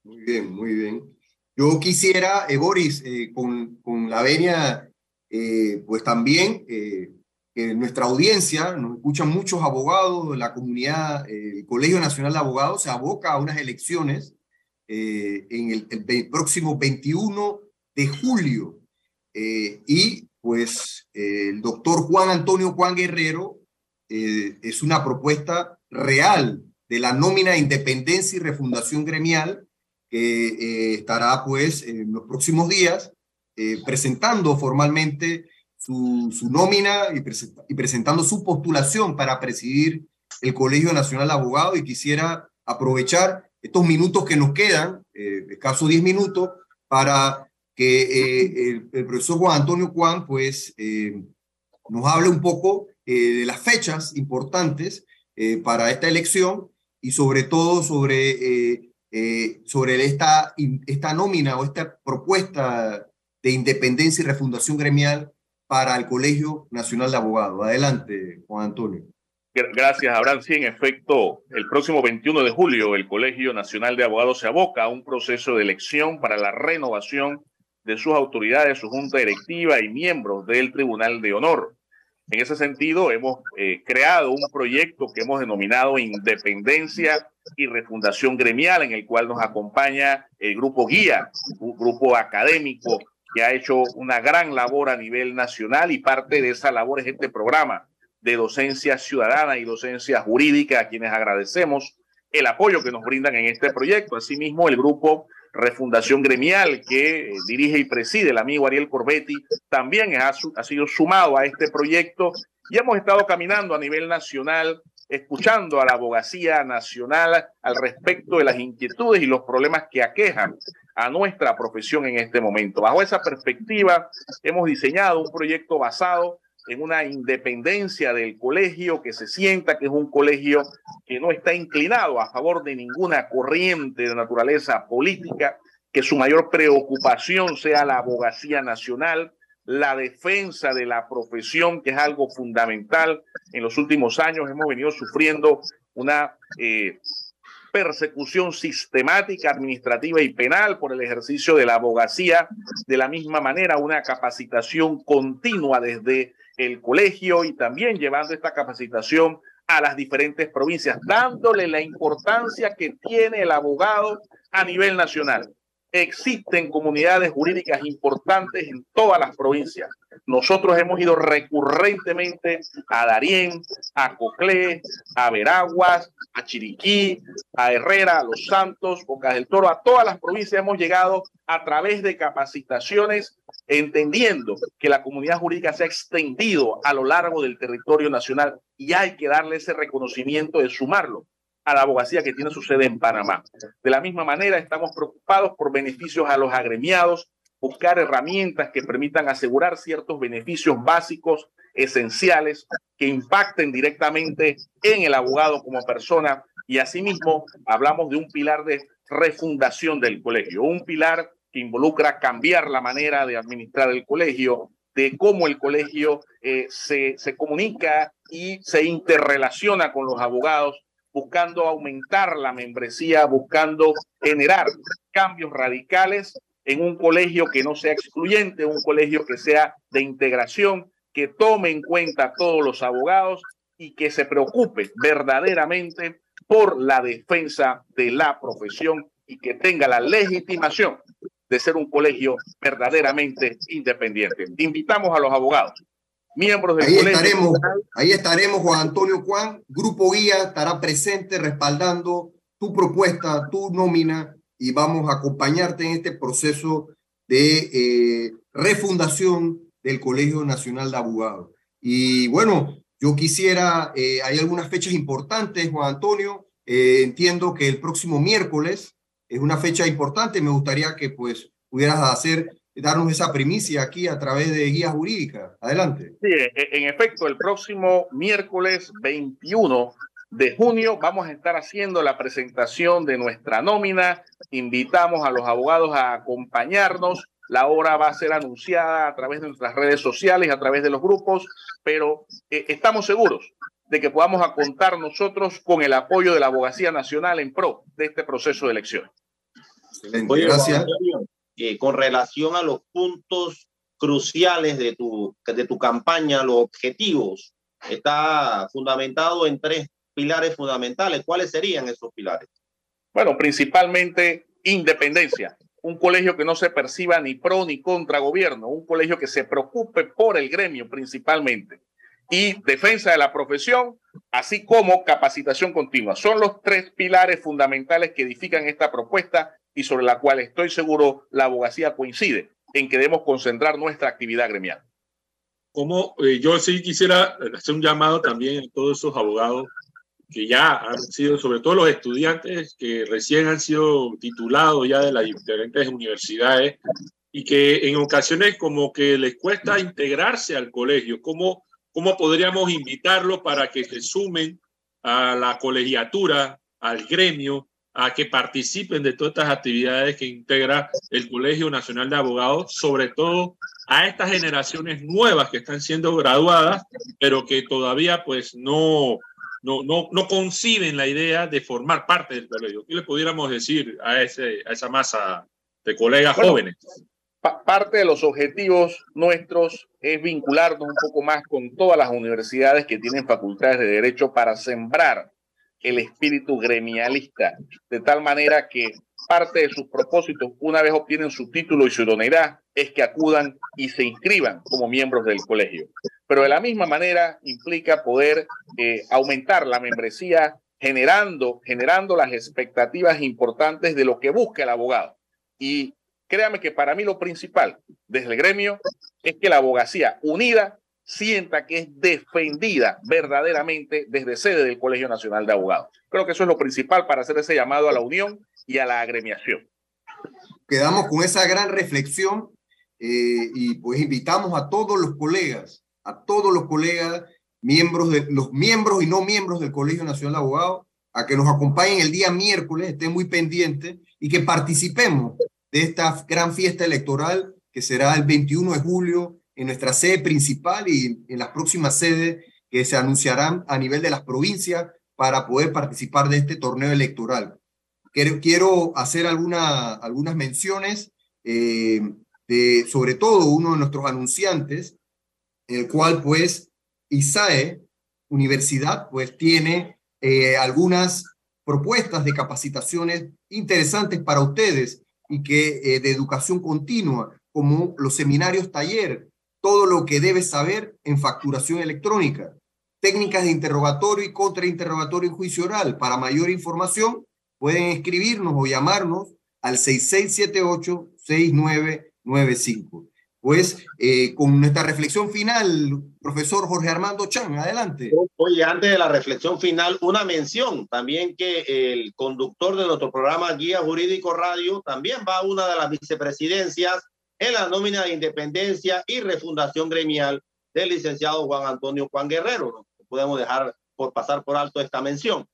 Speaker 4: Muy bien, muy bien. Yo quisiera, eh, Boris, eh, con, con, la venia, pues también que nuestra audiencia, nos escuchan muchos abogados de la comunidad, el Colegio Nacional de Abogados se aboca a unas elecciones en el, próximo 21 de julio. y pues el doctor Juan Antonio Juan Guerrero es una propuesta real de la nómina de independencia y refundación gremial que eh, estará pues en los próximos días eh, presentando formalmente su, nómina y, presentando su postulación para presidir el Colegio Nacional de Abogados. Y quisiera aprovechar estos minutos que nos quedan, eh, escasos 10 minutos, para que el, el, profesor Juan Antonio Juan pues nos hable un poco de las fechas importantes para esta elección y sobre todo sobre eh, sobre esta, esta nómina o esta propuesta de independencia y refundación gremial para el Colegio Nacional de Abogados. Adelante, Juan Antonio.
Speaker 7: Gracias, Abraham. Sí, en efecto, el próximo 21 de julio el Colegio Nacional de Abogados se aboca a un proceso de elección para la renovación de sus autoridades, su junta directiva y miembros del Tribunal de Honor. En ese sentido, hemos eh, creado un proyecto que hemos denominado Independencia y Refundación Gremial, en el cual nos acompaña el grupo Guía, un grupo académico que ha hecho una gran labor a nivel nacional y parte de esa labor es este programa de docencia ciudadana y docencia jurídica, a quienes agradecemos el apoyo que nos brindan en este proyecto. Asimismo, el grupo Refundación Gremial que eh, dirige y preside el amigo Ariel Corbetti, también ha, sido sumado a este proyecto y hemos estado caminando a nivel nacional escuchando a la abogacía nacional al respecto de las inquietudes y los problemas que aquejan a nuestra profesión en este momento. Bajo esa perspectiva, hemos diseñado un proyecto basado en una independencia del colegio, que se sienta que es un colegio que no está inclinado a favor de ninguna corriente de naturaleza política, que su mayor preocupación sea la abogacía nacional, la defensa de la profesión, que es algo fundamental. En los últimos años hemos venido sufriendo una eh, persecución sistemática, administrativa y penal por el ejercicio de la abogacía. De la misma manera, una capacitación continua desde el colegio y también llevando esta capacitación a las diferentes provincias, dándole la importancia que tiene el abogado a nivel nacional. Existen comunidades jurídicas importantes en todas las provincias. Nosotros hemos ido recurrentemente a Darién, a Coclé, a Veraguas, a Chiriquí, a Herrera, a Los Santos, Bocas del Toro, a todas las provincias hemos llegado a través de capacitaciones, entendiendo que la comunidad jurídica se ha extendido a lo largo del territorio nacional y hay que darle ese reconocimiento de sumarlo a la abogacía que tiene su sede en Panamá. De la misma manera, estamos preocupados por beneficios a los agremiados, buscar herramientas que permitan asegurar ciertos beneficios básicos, esenciales, que impacten directamente en el abogado como persona. Y asimismo, hablamos de un pilar de refundación del colegio, un pilar que involucra cambiar la manera de administrar el colegio, de cómo el colegio eh, se, se comunica y se interrelaciona con los abogados buscando aumentar la membresía, buscando generar cambios radicales en un colegio que no sea excluyente, un colegio que sea de integración, que tome en cuenta a todos los abogados y que se preocupe verdaderamente por la defensa de la profesión y que tenga la legitimación de ser un colegio verdaderamente independiente. Invitamos a los abogados miembros del
Speaker 4: ahí Estaremos, ahí estaremos, Juan Antonio Juan. Grupo Guía estará presente respaldando tu propuesta, tu nómina y vamos a acompañarte en este proceso de eh, refundación del Colegio Nacional de Abogados. Y bueno, yo quisiera, eh, hay algunas fechas importantes, Juan Antonio. Eh, entiendo que el próximo miércoles es una fecha importante. Me gustaría que pues pudieras hacer darnos esa primicia aquí a través de guía jurídica. Adelante.
Speaker 7: Sí, e, en efecto, el próximo miércoles 21 de junio vamos a estar haciendo la presentación de nuestra nómina. Invitamos a los abogados a acompañarnos. La hora va a ser anunciada a través de nuestras redes sociales, a través de los grupos, pero eh, estamos seguros de que podamos contar nosotros con el apoyo de la Abogacía Nacional en pro de este proceso de elecciones.
Speaker 5: Excelente, gracias. Eh, con relación a los puntos cruciales de tu, de tu campaña, los objetivos, está fundamentado en tres pilares fundamentales. ¿Cuáles serían esos pilares?
Speaker 7: Bueno, principalmente independencia. Un colegio que no se perciba ni pro ni contra gobierno, un colegio que se preocupe por el gremio principalmente. Y defensa de la profesión, así como capacitación continua. Son los tres pilares fundamentales que edifican esta propuesta y sobre la cual estoy seguro la abogacía coincide en que debemos concentrar nuestra actividad gremial.
Speaker 6: Como eh, yo sí quisiera hacer un llamado también a todos esos abogados que ya han sido, sobre todo los estudiantes que recién han sido titulados ya de las diferentes universidades y que en ocasiones como que les cuesta integrarse al colegio. ¿Cómo, cómo podríamos invitarlos para que se sumen a la colegiatura, al gremio, a que participen de todas estas actividades que integra el Colegio Nacional de Abogados, sobre todo a estas generaciones nuevas que están siendo graduadas, pero que todavía pues no, no, no, no conciben la idea de formar parte del colegio. ¿Qué le pudiéramos decir a, ese, a esa masa de colegas jóvenes?
Speaker 7: parte de los objetivos nuestros es vincularnos un poco más con todas las universidades que tienen facultades de derecho para sembrar el espíritu gremialista, de tal manera que parte de sus propósitos, una vez obtienen su título y su idoneidad, es que acudan y se inscriban como miembros del colegio. Pero de la misma manera implica poder eh, aumentar la membresía generando, generando las expectativas importantes de lo que busca el abogado. Y créame que para mí lo principal desde el gremio es que la abogacía unida sienta que es defendida verdaderamente desde sede del Colegio Nacional de Abogados. Creo que eso es lo principal para hacer ese llamado a la unión y a la agremiación.
Speaker 4: Quedamos con esa gran reflexión eh, y pues invitamos a todos los colegas, a todos los colegas, miembros de los miembros y no miembros del Colegio Nacional de Abogados, a que nos acompañen el día miércoles, estén muy pendientes y que participemos de esta gran fiesta electoral que será el 21 de julio en nuestra sede principal y en las próximas sedes que se anunciarán a nivel de las provincias para poder participar de este torneo electoral. Quiero, hacer alguna, algunas menciones eh, de, sobre todo, uno de nuestros anunciantes, el cual, pues, ISAE, Universidad, pues, tiene eh, algunas propuestas de capacitaciones interesantes para ustedes y que eh, de educación continua, como los seminarios taller, todo lo que debes saber en facturación electrónica, técnicas de interrogatorio y contrainterrogatorio en juicio oral. Para mayor información, pueden escribirnos o llamarnos al 6678-6995. Pues eh, con nuestra reflexión final, profesor Jorge Armando Chan, adelante.
Speaker 5: Oye, antes de la reflexión final, una mención también que el conductor de nuestro programa Guía Jurídico Radio también va a una de las vicepresidencias en la nómina de independencia y refundación gremial del licenciado Juan Antonio Juan Guerrero. No podemos dejar por pasar por alto esta mención.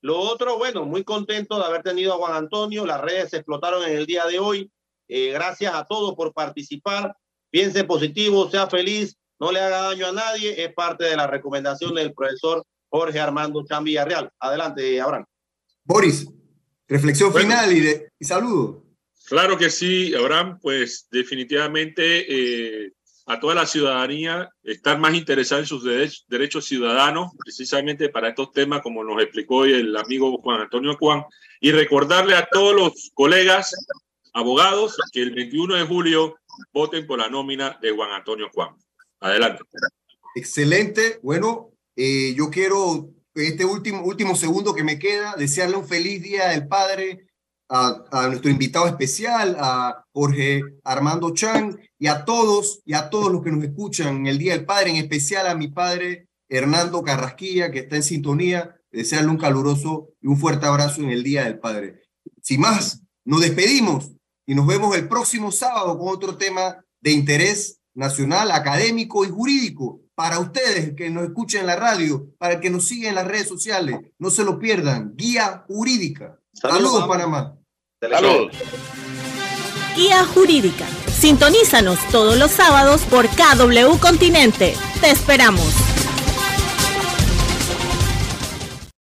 Speaker 5: Lo otro, bueno, muy contento de haber tenido a Juan Antonio. Las redes se explotaron en el día de hoy. Eh, gracias a todos por participar. Piense positivo, sea feliz, no le haga daño a nadie. Es parte de la recomendación del profesor Jorge Armando Chan Villarreal. Adelante, Abraham.
Speaker 4: Boris, reflexión final y, de, y saludo.
Speaker 6: Claro que sí, Abraham, pues definitivamente eh, a toda la ciudadanía estar más interesada en sus derechos, ciudadanos, precisamente para estos temas, como nos explicó hoy el amigo Juan Antonio Juan, y recordarle a todos los colegas abogados que el 21 de julio voten por la nómina de Juan Antonio Juan. Adelante.
Speaker 4: Excelente. Bueno, eh, yo quiero, este último, último segundo que me queda, desearle un feliz Día del Padre a, nuestro invitado especial, a Jorge Armando Chan, y a todos, y a todos los que nos escuchan en el Día del Padre, en especial a mi padre Hernando Carrasquilla, que está en sintonía, desearle un caluroso y un fuerte abrazo en el Día del Padre. Sin más, nos despedimos y nos vemos el próximo sábado con otro tema de interés nacional, académico y jurídico para ustedes que nos escuchen en la radio, para que nos sigan en las redes sociales. No se lo pierdan. Guía Jurídica. Saludos, Panamá.
Speaker 7: Saludos.
Speaker 2: Guía Jurídica. Sintonízanos todos los sábados por KW Continente. Te esperamos.